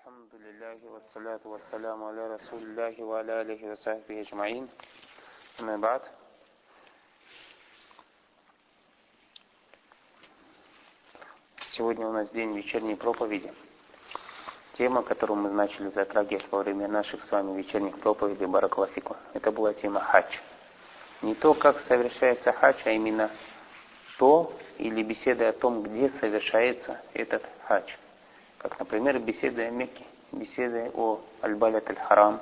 الحمد لله والصلاة والسلام على رسول الله وعلى آله وصحبه أجمعين أما بعد Сегодня у нас день вечерней проповеди. Тема, которую мы начали затрагивать во время наших с вами вечерних проповедей Баракалафику, это была тема хадж. Не то, как совершается хадж, а именно то или беседы о том, где совершается этот хадж. Как, например, беседы о Мекке, беседы о Аль-Балят Аль-Харам,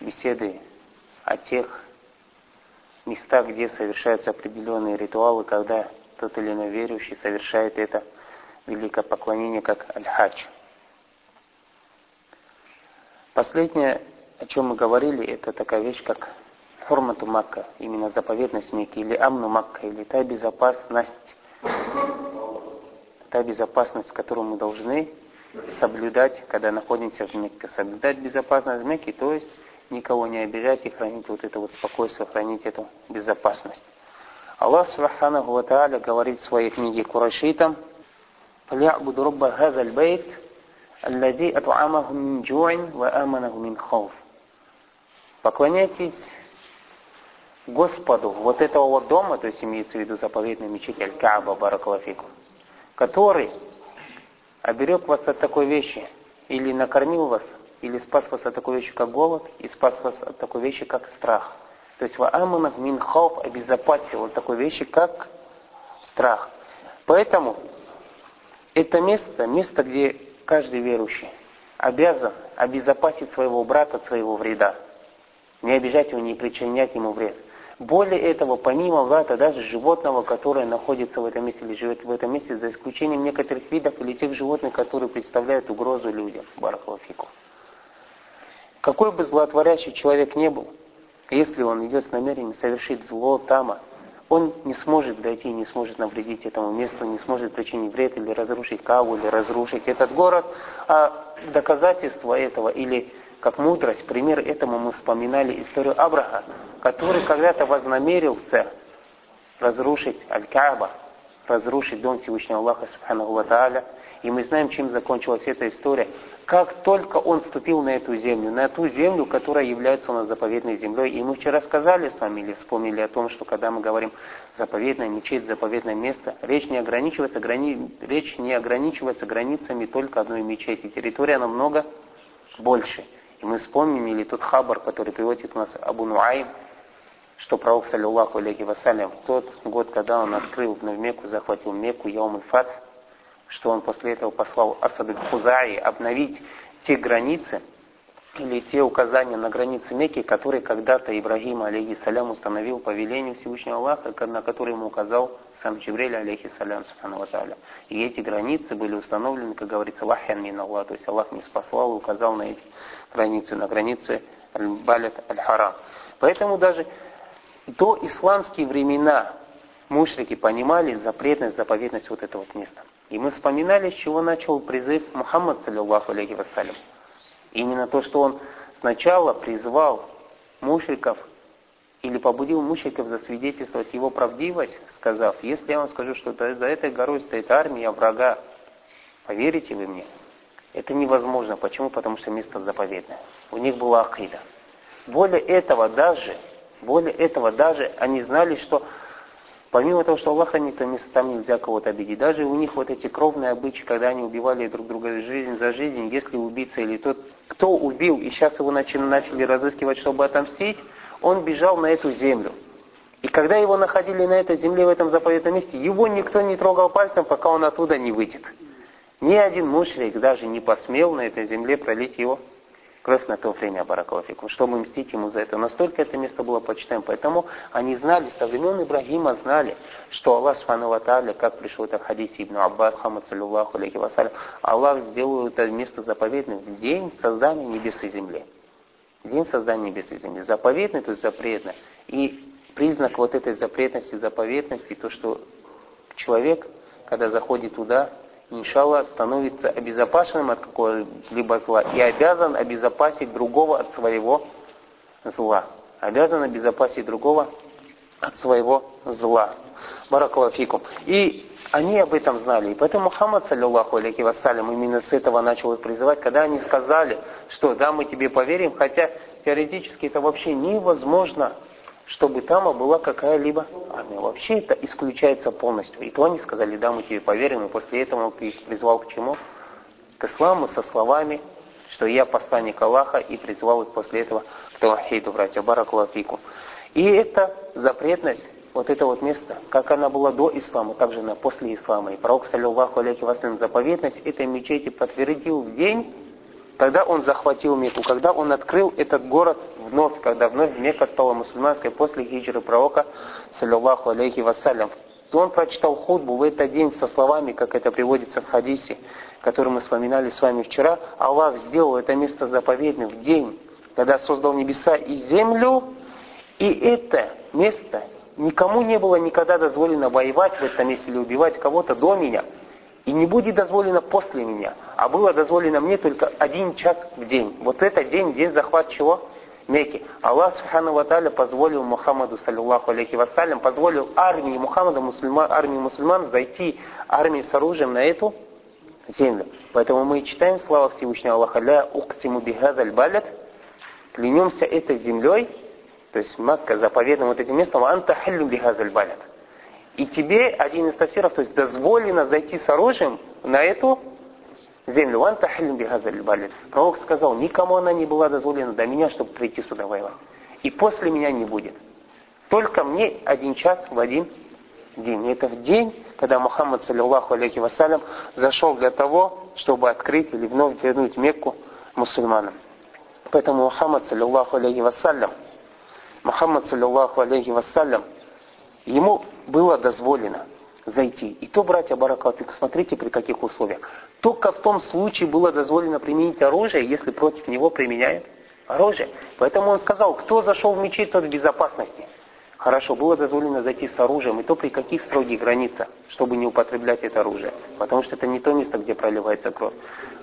беседы о тех местах, где совершаются определенные ритуалы, когда тот или иной верующий совершает это великое поклонение, как Аль-Хадж. Последнее, о чем мы говорили, это такая вещь, как Хурмату Макка, именно заповедность Мекки, или Амну Макка, или та безопасность, та безопасность, которую мы должны соблюдать, когда находимся в Мекке. Соблюдать безопасность в Мекке, то есть никого не обижать и хранить вот это вот спокойствие, хранить эту безопасность. Аллах Субханаху Ва говорит в своей книге Курашитам, «Пля'буд рубба хазаль бейт, аллади атуамаху мин джу'ин ва аманаху мин хауф». Поклоняйтесь Господу вот этого вот дома, то есть имеется в виду Заповедный мечеть Аль-Кааба Баракалафику который оберег вас от такой вещи, или накормил вас, или спас вас от такой вещи, как голод, и спас вас от такой вещи, как страх. То есть вааманах мин обезопасил от такой вещи, как страх. Поэтому это место, место, где каждый верующий обязан обезопасить своего брата от своего вреда. Не обижать его, не причинять ему вред. Более этого, помимо врата, даже животного, которое находится в этом месте или живет в этом месте, за исключением некоторых видов или тех животных, которые представляют угрозу людям. Барахлафику. Какой бы злоотворящий человек не был, если он идет с намерением совершить зло тама, он не сможет дойти, не сможет навредить этому месту, не сможет причинить вред или разрушить Каву, или разрушить этот город. А доказательство этого, или как мудрость, пример этому мы вспоминали историю Абраха, который когда-то вознамерился разрушить Аль-Кааба, разрушить дом Всевышнего Аллаха Субханаху Ва. И мы знаем, чем закончилась эта история. Как только он вступил на эту землю, на ту землю, которая является у нас заповедной землей, и мы вчера сказали с вами, или вспомнили о том, что когда мы говорим заповедная мечеть, заповедное место, речь не ограничивается, грани... речь не ограничивается границами только одной мечети. Территория намного больше. И мы вспомнили тот хабар, который приводит у нас Абу Нуайм, что пророк, саллиллаху алейхи вассалям, в тот год, когда он открыл в Мекку, захватил Мекку, Яум Фатх, что он после этого послал Асаду Хузаи обновить те границы, или те указания на границе Мекки, которые когда-то Ибрагим, алейхиссалям, установил по велению Всевышнего Аллаха, на которые ему указал сам Джибриль, алейхиссалям, субхану И эти границы были установлены, как говорится, вахян мин Аллах, то есть Аллах не спасал и указал на эти границы, на границы Аль-Балят Аль-Харам. Поэтому даже до исламские времена мушрики понимали запретность, заповедность вот этого места. И мы вспоминали, с чего начал призыв Мухаммад, саллиллаху алейхи вассалям. Именно то, что он сначала призвал мушриков или побудил мушриков засвидетельствовать его правдивость, сказав, если я вам скажу, что за этой горой стоит армия врага, поверите вы мне? Это невозможно. Почему? Потому что место заповедное. У них была акида. Более этого даже, более этого даже они знали, что Помимо того, что Аллаха никто место там нельзя кого-то обидеть. Даже у них вот эти кровные обычаи, когда они убивали друг друга жизнь за жизнь, если убийца или тот, кто убил, и сейчас его начали, начали разыскивать, чтобы отомстить, он бежал на эту землю. И когда его находили на этой земле, в этом заповедном месте, его никто не трогал пальцем, пока он оттуда не выйдет. Ни один мушрик даже не посмел на этой земле пролить его кровь на то время Баракалафикум, чтобы мстить ему за это. Настолько это место было почитаем. Поэтому они знали, со времен Ибрагима знали, что Аллах Субхану как пришел это в Ибн Аббас, Хамад Саллаху алейхи вассалям, Аллах сделал это место заповедным в день создания небес и земли. День создания небес и земли. Заповедный, то есть запретно. И признак вот этой запретности, заповедности, то, что человек, когда заходит туда, иншаллах, становится обезопасенным от какого-либо зла и обязан обезопасить другого от своего зла. Обязан обезопасить другого от своего зла. Баракалафикум. И они об этом знали. И поэтому Мухаммад, саллиллаху алейхи вассалям, именно с этого начал их призывать, когда они сказали, что да, мы тебе поверим, хотя теоретически это вообще невозможно, чтобы там была какая-либо армия. Вообще это исключается полностью. И то они сказали, да, мы тебе поверим, и после этого он их призвал к чему? К исламу со словами, что я посланник Аллаха, и призвал их после этого к Тавахиду, братья, Баракулафику. И это запретность вот это вот место, как она была до ислама, так же она после ислама. И пророк, саллиллаху алейхи вассалям, заповедность этой мечети подтвердил в день, когда он захватил Мекку, когда он открыл этот город вновь, когда вновь Мекка стала мусульманской после хиджры пророка, саллиллаху алейхи вассалям. Он прочитал худбу в этот день со словами, как это приводится в хадисе, который мы вспоминали с вами вчера. Аллах сделал это место заповедным в день, когда создал небеса и землю, и это место никому не было никогда дозволено воевать в этом месте или убивать кого-то до меня. И не будет дозволено после меня. А было дозволено мне только один час в день. Вот этот день, день захват чего? Мекки. Аллах Субхану Ва позволил Мухаммаду, саллиллаху алейхи вассалям, позволил армии Мухаммада, мусульман, армии мусульман зайти армии с оружием на эту землю. Поэтому мы читаем слова Всевышнего Аллаха, «Ля уктиму бихадаль балят», клянемся этой землей, то есть Макка заповедным вот этим местом, анта хиллю бихазаль балят. И тебе, один из тафсиров, то есть дозволено зайти с оружием на эту землю. Анта хиллю бихазаль балят. Пророк сказал, никому она не была дозволена до меня, чтобы прийти сюда воевать. И после меня не будет. Только мне один час в один день. И это в день, когда Мухаммад, саллиллаху алейхи вассалям, зашел для того, чтобы открыть или вновь вернуть Мекку мусульманам. Поэтому Мухаммад, саллиллаху алейхи вассалям, Мухаммад, саллиллаху алейхи вассалям, ему было дозволено зайти. И то, братья Баракатик, смотрите, при каких условиях. Только в том случае было дозволено применить оружие, если против него применяют оружие. Поэтому он сказал, кто зашел в мечеть, тот в безопасности. Хорошо, было дозволено зайти с оружием, и то при каких строгих границах, чтобы не употреблять это оружие. Потому что это не то место, где проливается кровь.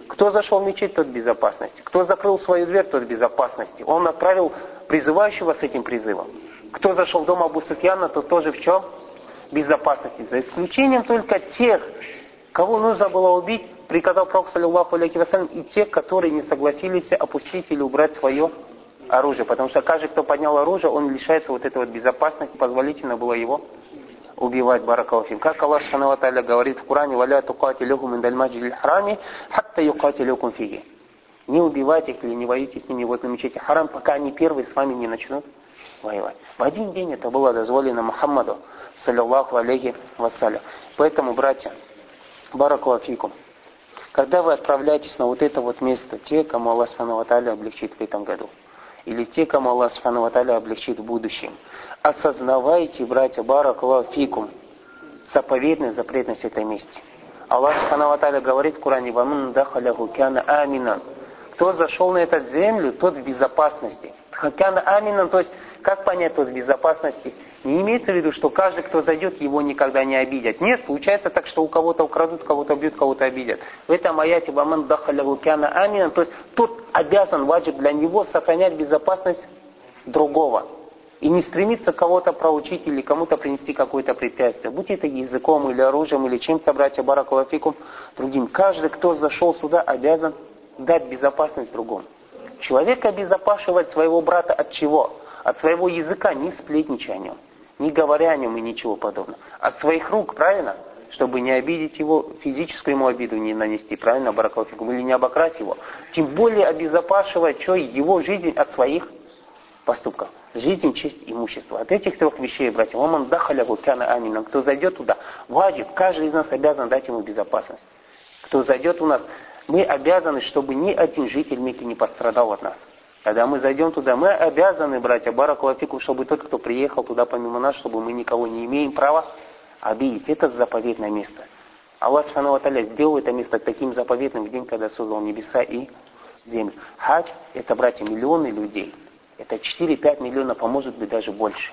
Кто зашел в мечеть, тот в безопасности. Кто закрыл свою дверь, тот в безопасности. Он отправил призывающего с этим призывом. Кто зашел в дом Абу Суфьяна, тот тоже в чем? Безопасности. За исключением только тех, кого нужно было убить, приказал Пророк, саллиллаху алейхи вассалям, и тех, которые не согласились опустить или убрать свое оружие. Потому что каждый, кто поднял оружие, он лишается вот этой вот безопасности, позволительно было его убивать баракалафим. Как Аллах Субхану Ва говорит в Коране, «Валя тукатилюхум индаль маджидиль храми, хатта юкатилюкум фиги». Не убивайте их или не воюйте с ними возле мечети харам, пока они первые с вами не начнут воевать. В один день это было дозволено Мухаммаду, саллиллаху алейхи вассалям. Поэтому, братья, баракалафикум, когда вы отправляетесь на вот это вот место, те, кому Аллах Субхану облегчит в этом году, или те, кому Аллах Субхану облегчит в будущем, осознавайте, братья, баракалафикум, заповедность, запретность этой месте. Аллах Субхану говорит в Коране, «Ваман дахаляху кяна аминан». Кто зашел на эту землю, тот в безопасности. Хакяна аминан, то есть, как понять тот в безопасности? Не имеется в виду, что каждый, кто зайдет, его никогда не обидят. Нет, случается так, что у кого-то украдут, кого-то бьют, кого-то обидят. В этом аяте «Ваман дахаля кяна аминан», то есть, тот обязан, ваджиб для него сохранять безопасность другого. И не стремиться кого-то проучить или кому-то принести какое-то препятствие. Будь это языком или оружием, или чем-то, братья Баракулафикум, другим. Каждый, кто зашел сюда, обязан дать безопасность другому. Человек обезопашивает своего брата от чего? От своего языка, не сплетничая о нем, не говоря о нем и ничего подобного. От своих рук, правильно? Чтобы не обидеть его, физическую ему обиду не нанести, правильно, баракалфикум, или не обокрасть его. Тем более обезопашивать что, его жизнь от своих поступков. Жизнь, честь, имущество. От этих трех вещей, братья, Оман дахаляву кяна амина. Кто зайдет туда, ваджиб, каждый из нас обязан дать ему безопасность. Кто зайдет у нас, мы обязаны, чтобы ни один житель Мекки не пострадал от нас. Когда мы зайдем туда, мы обязаны, братья, баракулафику, чтобы тот, кто приехал туда помимо нас, чтобы мы никого не имеем права обидеть. Это заповедное место. Аллах Субхану сделал это место таким заповедным в день, когда создал небеса и землю. Хадж – это, братья, миллионы людей. Это 4-5 миллионов, а может быть даже больше.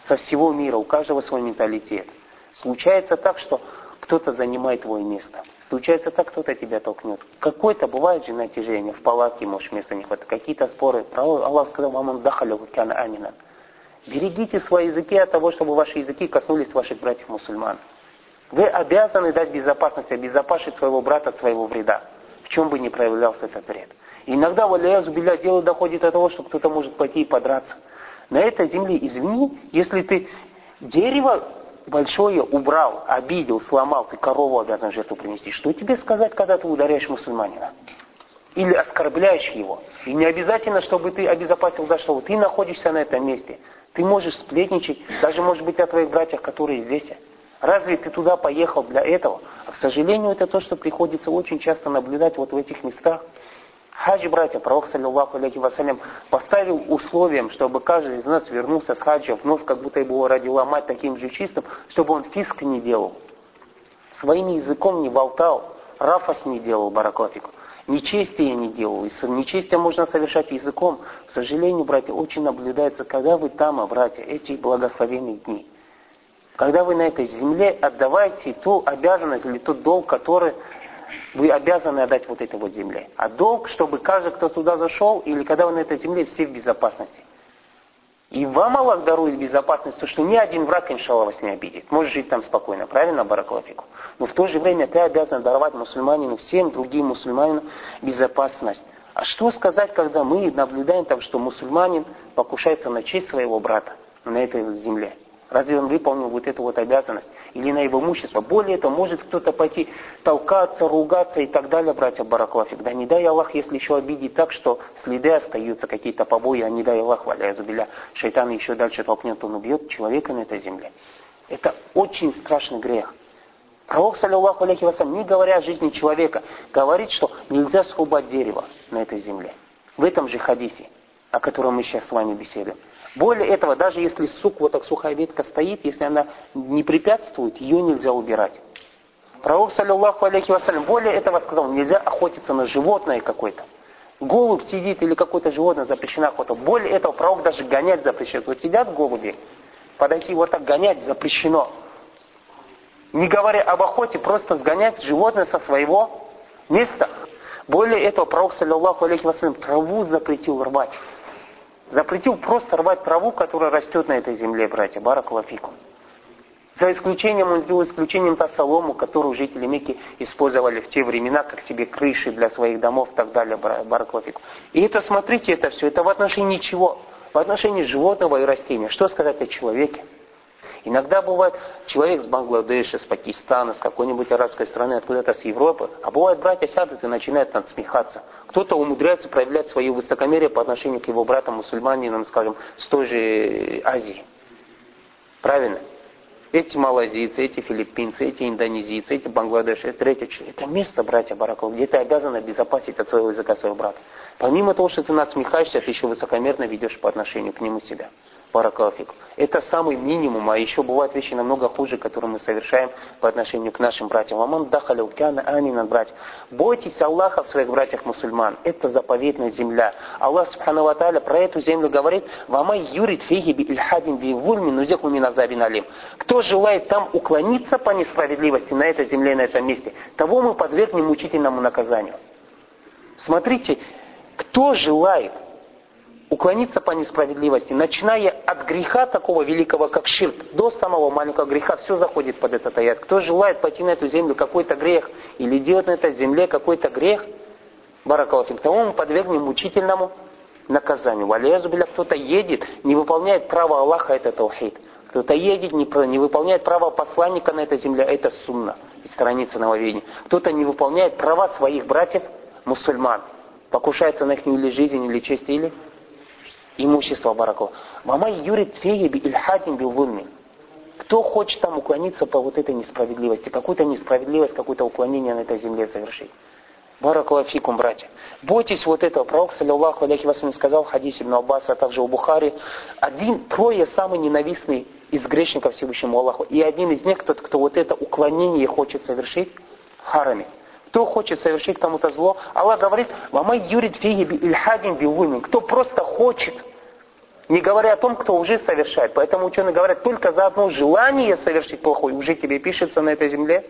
Со всего мира, у каждого свой менталитет. Случается так, что кто-то занимает твое место. Случается так, кто-то тебя толкнет. Какое-то бывает же натяжение, в палатке, может, места не хватает. Какие-то споры. Аллах сказал, вам он дахаля кяна амина. Берегите свои языки от того, чтобы ваши языки коснулись ваших братьев-мусульман. Вы обязаны дать безопасность, обезопасить своего брата от своего вреда, в чем бы ни проявлялся этот вред. Иногда, валяя зубиля, дело доходит до того, что кто-то может пойти и подраться. На этой земле, извини, если ты дерево большое убрал, обидел, сломал, ты корову обязан жертву принести. Что тебе сказать, когда ты ударяешь мусульманина? Или оскорбляешь его? И не обязательно, чтобы ты обезопасил за что ты находишься на этом месте. Ты можешь сплетничать, даже может быть о твоих братьях, которые здесь. Разве ты туда поехал для этого? А, к сожалению, это то, что приходится очень часто наблюдать вот в этих местах. Хадж, братья, пророк, саллиллаху алейхи вассалям, поставил условием, чтобы каждый из нас вернулся с хаджа вновь, как будто его родила мать таким же чистым, чтобы он фиск не делал, своим языком не болтал, рафас не делал, баракатику, нечестие не делал. И нечестие можно совершать языком. К сожалению, братья, очень наблюдается, когда вы там, а, братья, эти благословенные дни. Когда вы на этой земле отдавайте ту обязанность или тот долг, который вы обязаны отдать вот этой вот земле. А долг, чтобы каждый, кто туда зашел, или когда вы на этой земле, все в безопасности. И вам Аллах дарует безопасность, то что ни один враг, иншалла, вас не обидит. Можешь жить там спокойно, правильно, Баракалафику? Но в то же время ты обязан даровать мусульманину, всем другим мусульманинам безопасность. А что сказать, когда мы наблюдаем там, что мусульманин покушается на честь своего брата на этой земле? Разве он выполнил вот эту вот обязанность? Или на его имущество? Более того, может кто-то пойти толкаться, ругаться и так далее, братья Бараклафик. Да не дай Аллах, если еще обидеть так, что следы остаются, какие-то побои, а не дай Аллах, валяя зубиля, шайтан еще дальше толкнет, он убьет человека на этой земле. Это очень страшный грех. Пророк, саллиллаху алейхи вассалям, не говоря о жизни человека, говорит, что нельзя срубать дерево на этой земле. В этом же хадисе, о котором мы сейчас с вами беседуем. Более этого, даже если сук, вот так сухая ветка стоит, если она не препятствует, ее нельзя убирать. Пророк, саллиллаху алейхи вассалям, более этого сказал, нельзя охотиться на животное какое-то. Голубь сидит или какое-то животное запрещено охота. Более этого, пророк даже гонять запрещает. Вот сидят голуби, подойти вот так гонять запрещено. Не говоря об охоте, просто сгонять животное со своего места. Более этого, пророк, саллиллаху алейхи вассалям, траву запретил рвать. Запретил просто рвать траву, которая растет на этой земле, братья, баракалафикум. За исключением, он сделал исключением та солому, которую жители Мекки использовали в те времена, как себе крыши для своих домов и так далее, баракалафикум. И это, смотрите, это все, это в отношении чего? В отношении животного и растения. Что сказать о человеке? Иногда бывает человек с Бангладеша, с Пакистана, с какой-нибудь арабской страны, откуда-то с Европы, а бывает братья сядут и начинают надсмехаться. Кто-то умудряется проявлять свое высокомерие по отношению к его братам мусульманинам, скажем, с той же Азии. Правильно? Эти малазийцы, эти филиппинцы, эти индонезийцы, эти бангладеши, это третье Это место, братья Бараков, где ты обязан обезопасить от своего языка своего брата. Помимо того, что ты надсмехаешься, ты еще высокомерно ведешь по отношению к нему себя. Баракалфик. Это самый минимум, а еще бывают вещи намного хуже, которые мы совершаем по отношению к нашим братьям. Аман дахаля укяна аминан братья. Бойтесь Аллаха в своих братьях мусульман. Это заповедная земля. Аллах Субхану Ва про эту землю говорит, «Вамай юрит фиги би ильхадин би вульми миназабин алим». Кто желает там уклониться по несправедливости на этой земле, на этом месте, того мы подвергнем мучительному наказанию. Смотрите, кто желает уклониться по несправедливости, начиная от греха такого великого, как ширк, до самого маленького греха, все заходит под этот аят. Кто желает пойти на эту землю какой-то грех, или делать на этой земле какой-то грех, баракалатим, тому мы подвергнем мучительному наказанию. Валиязубиля кто-то едет, не выполняет право Аллаха, это таухид. Кто-то едет, не, не выполняет право посланника на этой земле, это сунна, из страницы нововедения. Кто-то не выполняет права своих братьев, мусульман, покушается на их или жизнь, или честь, или имущество бараков. Мама юрит фея би ильхадин би Кто хочет там уклониться по вот этой несправедливости, какую-то несправедливость, какое-то уклонение на этой земле совершить. Баракалафикум, братья. Бойтесь вот этого. Пророк, саллиллаху алейхи вассалям, сказал в хадисе Ибн Аббаса, а также у Бухари, один, трое самый ненавистный из грешников Всевышнему Аллаху. И один из них, тот, кто вот это уклонение хочет совершить, харами. Кто хочет совершить кому-то зло, Аллах говорит, «Вамай юрид фиги би Кто просто хочет не говоря о том, кто уже совершает. Поэтому ученые говорят, только за одно желание совершить плохое уже тебе пишется на этой земле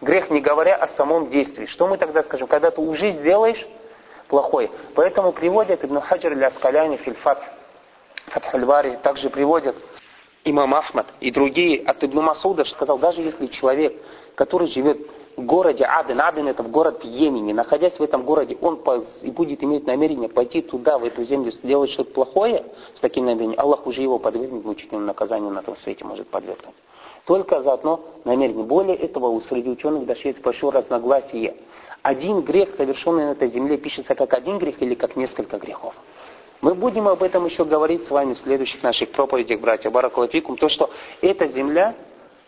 грех, не говоря о самом действии. Что мы тогда скажем? Когда ты уже сделаешь плохое. Поэтому приводят Ибн Хаджар или Аскаляни Фильфат Фатхульвари, также приводят имам Ахмад и другие от Ибн Масуда сказал, даже если человек, который живет городе Аден, Аден это в город Йемене, находясь в этом городе, он и будет иметь намерение пойти туда, в эту землю, сделать что-то плохое с таким намерением, Аллах уже его подвергнет мучительному наказанию на том свете, может подвергнуть. Только за одно намерение. Более этого, у среди ученых даже есть большое разногласие. Один грех, совершенный на этой земле, пишется как один грех или как несколько грехов. Мы будем об этом еще говорить с вами в следующих наших проповедях, братья Баракалафикум. То, что эта земля,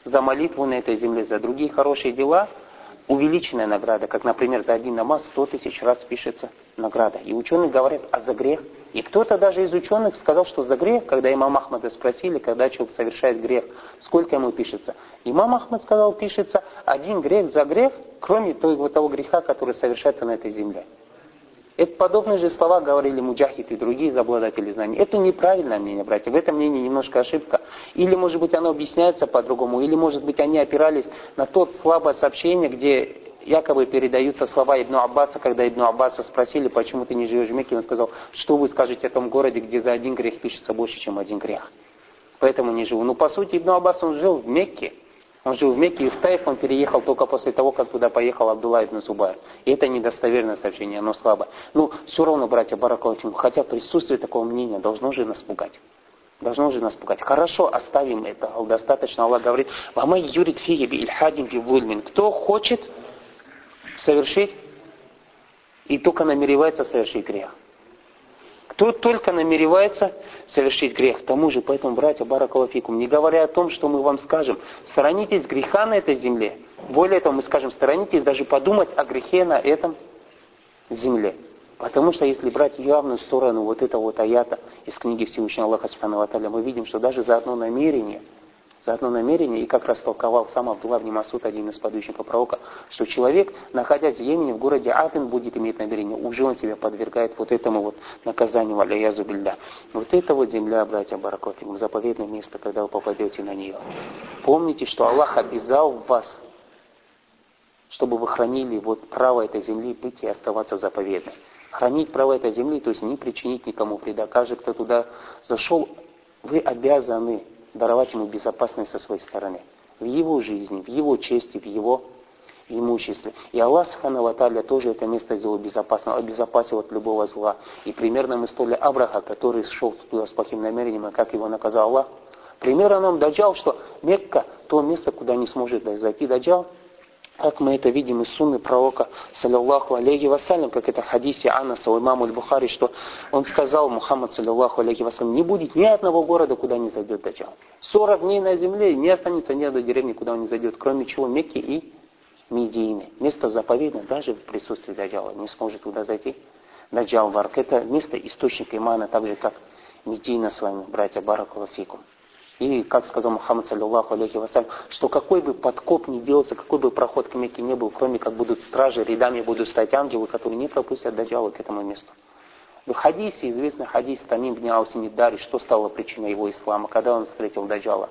за молитву на этой земле, за другие хорошие дела – увеличенная награда, как, например, за один намаз 100 тысяч раз пишется награда. И ученые говорят, а за грех? И кто-то даже из ученых сказал, что за грех, когда имам Ахмада спросили, когда человек совершает грех, сколько ему пишется? Имам Ахмад сказал, пишется один грех за грех, кроме того, того греха, который совершается на этой земле. Это подобные же слова говорили Муджахид и другие из знаний. Это неправильное мнение, братья. В этом мнении немножко ошибка. Или, может быть, оно объясняется по-другому, или, может быть, они опирались на тот слабое сообщение, где якобы передаются слова Ибн Аббаса, когда Ибн Аббаса спросили, почему ты не живешь в Мекке, он сказал, что вы скажете о том городе, где за один грех пишется больше, чем один грех. Поэтому не живу. Ну, по сути, Ибн Аббас, он жил в Мекке. Он жил в Мекке, и в Тайф он переехал только после того, как туда поехал Абдулла ибн Зубайр. И это недостоверное сообщение, оно слабо. Ну, все равно, братья Баракалатим, хотя присутствие такого мнения должно же нас пугать. Должно же нас пугать. Хорошо, оставим это. Достаточно. Аллах говорит, «Вамай юрит фиеби ильхадим вульмин». Кто хочет совершить и только намеревается совершить грех. Кто только намеревается совершить грех, тому же, поэтому, братья, баракалафикум, не говоря о том, что мы вам скажем, сторонитесь греха на этой земле, более того, мы скажем, сторонитесь даже подумать о грехе на этом земле. Потому что если брать явную сторону вот этого вот аята из книги Всевышнего Аллаха мы видим, что даже за одно намерение – за одно намерение, и как растолковал сам Абдулла ibn Масуд, один из подвижников пророка, что человек, находясь в Йемене, в городе Аден, будет иметь намерение, уже он себя подвергает вот этому вот наказанию, аляязу билля. Вот это вот земля, братья Баракотим, заповедное место, когда вы попадете на нее. Помните, что Аллах обязал вас, чтобы вы хранили вот право этой земли быть и оставаться заповедной. Хранить право этой земли, то есть не причинить никому вреда. Каждый, кто туда зашел, вы обязаны даровать ему безопасность со своей стороны. В его жизни, в его чести, в его имуществе. И Аллах Субхану Ваталя тоже это место сделал безопасным, обезопасил от любого зла. И примерно мы столи Абраха, который шел туда с плохим намерением, и как его наказал Аллах. Примерно нам Даджал, что Мекка, то место, куда не сможет зайти Даджал, как мы это видим из сунны пророка, саллиллаху алейхи вассалям, как это в хадисе Анаса у имама Аль-Бухари, что он сказал, Мухаммад, саллиллаху алейхи вассалям, не будет ни одного города, куда не зайдет Даджал. 40 дней на земле, не останется ни одной деревни, куда он не зайдет, кроме чего Мекки и Медины. Место заповедное, даже в присутствии Даджала, не сможет туда зайти. Даджал Варк, это место источник имана, так же, как Медина с вами, братья Баракулафикум. И, как сказал Мухаммад, саллиллаху алейхи вассалям, что какой бы подкоп ни делался, какой бы проход к Мекке не был, кроме как будут стражи, рядами будут стоять ангелы, которые не пропустят Даджала к этому месту. В хадисе, известный хадис Тамим бни Аусимидари, что стало причиной его ислама, когда он встретил Даджала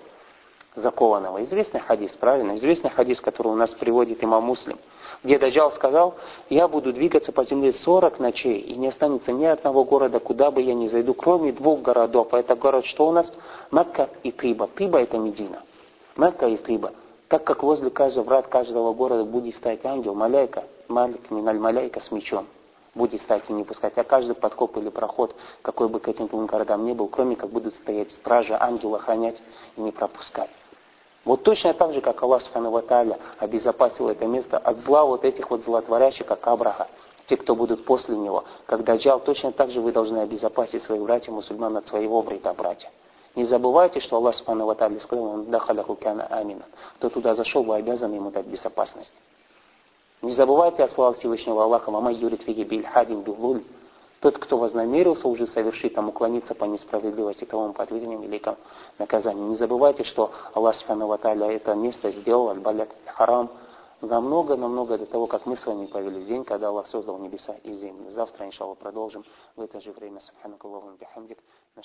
закованного. Известный хадис, правильно? Известный хадис, который у нас приводит имам Муслим – где Даджал сказал, я буду двигаться по земле 40 ночей, и не останется ни одного города, куда бы я ни зайду, кроме двух городов. А это город что у нас? Мекка и Тыба. Тыба это Медина. Мекка и Тыба. Так как возле каждого врат каждого города будет стоять ангел, маляйка, малик, миналь маляйка с мечом будет стоять и не пускать. А каждый подкоп или проход, какой бы к этим двум городам ни был, кроме как будут стоять стражи, ангел охранять и не пропускать. Вот точно так же, как Аллах Субхану обезопасил это место от зла вот этих вот злотворящих, как Абраха, те, кто будут после него. Когда Даджал, точно так же вы должны обезопасить своих братьев мусульман от своего вреда, братья. Не забывайте, что Аллах Субхану Ваталя сказал, он дахаляху кяна амина. Кто туда зашел, вы обязаны ему дать безопасность. Не забывайте о словах Всевышнего Аллаха, «Мама юрит фиги бильхадин бивлуль». Тот, кто вознамерился уже совершить, там, уклониться по несправедливости, того мы подвергнем великому наказанию. Не забывайте, что Аллах Субхану Ваталя это место сделал, аль-балят харам, намного-намного до того, как мы с вами появились день, когда Аллах создал небеса и землю. Завтра, иншаллах, продолжим в это же время. Субхану Аллаху бихамдик. Ля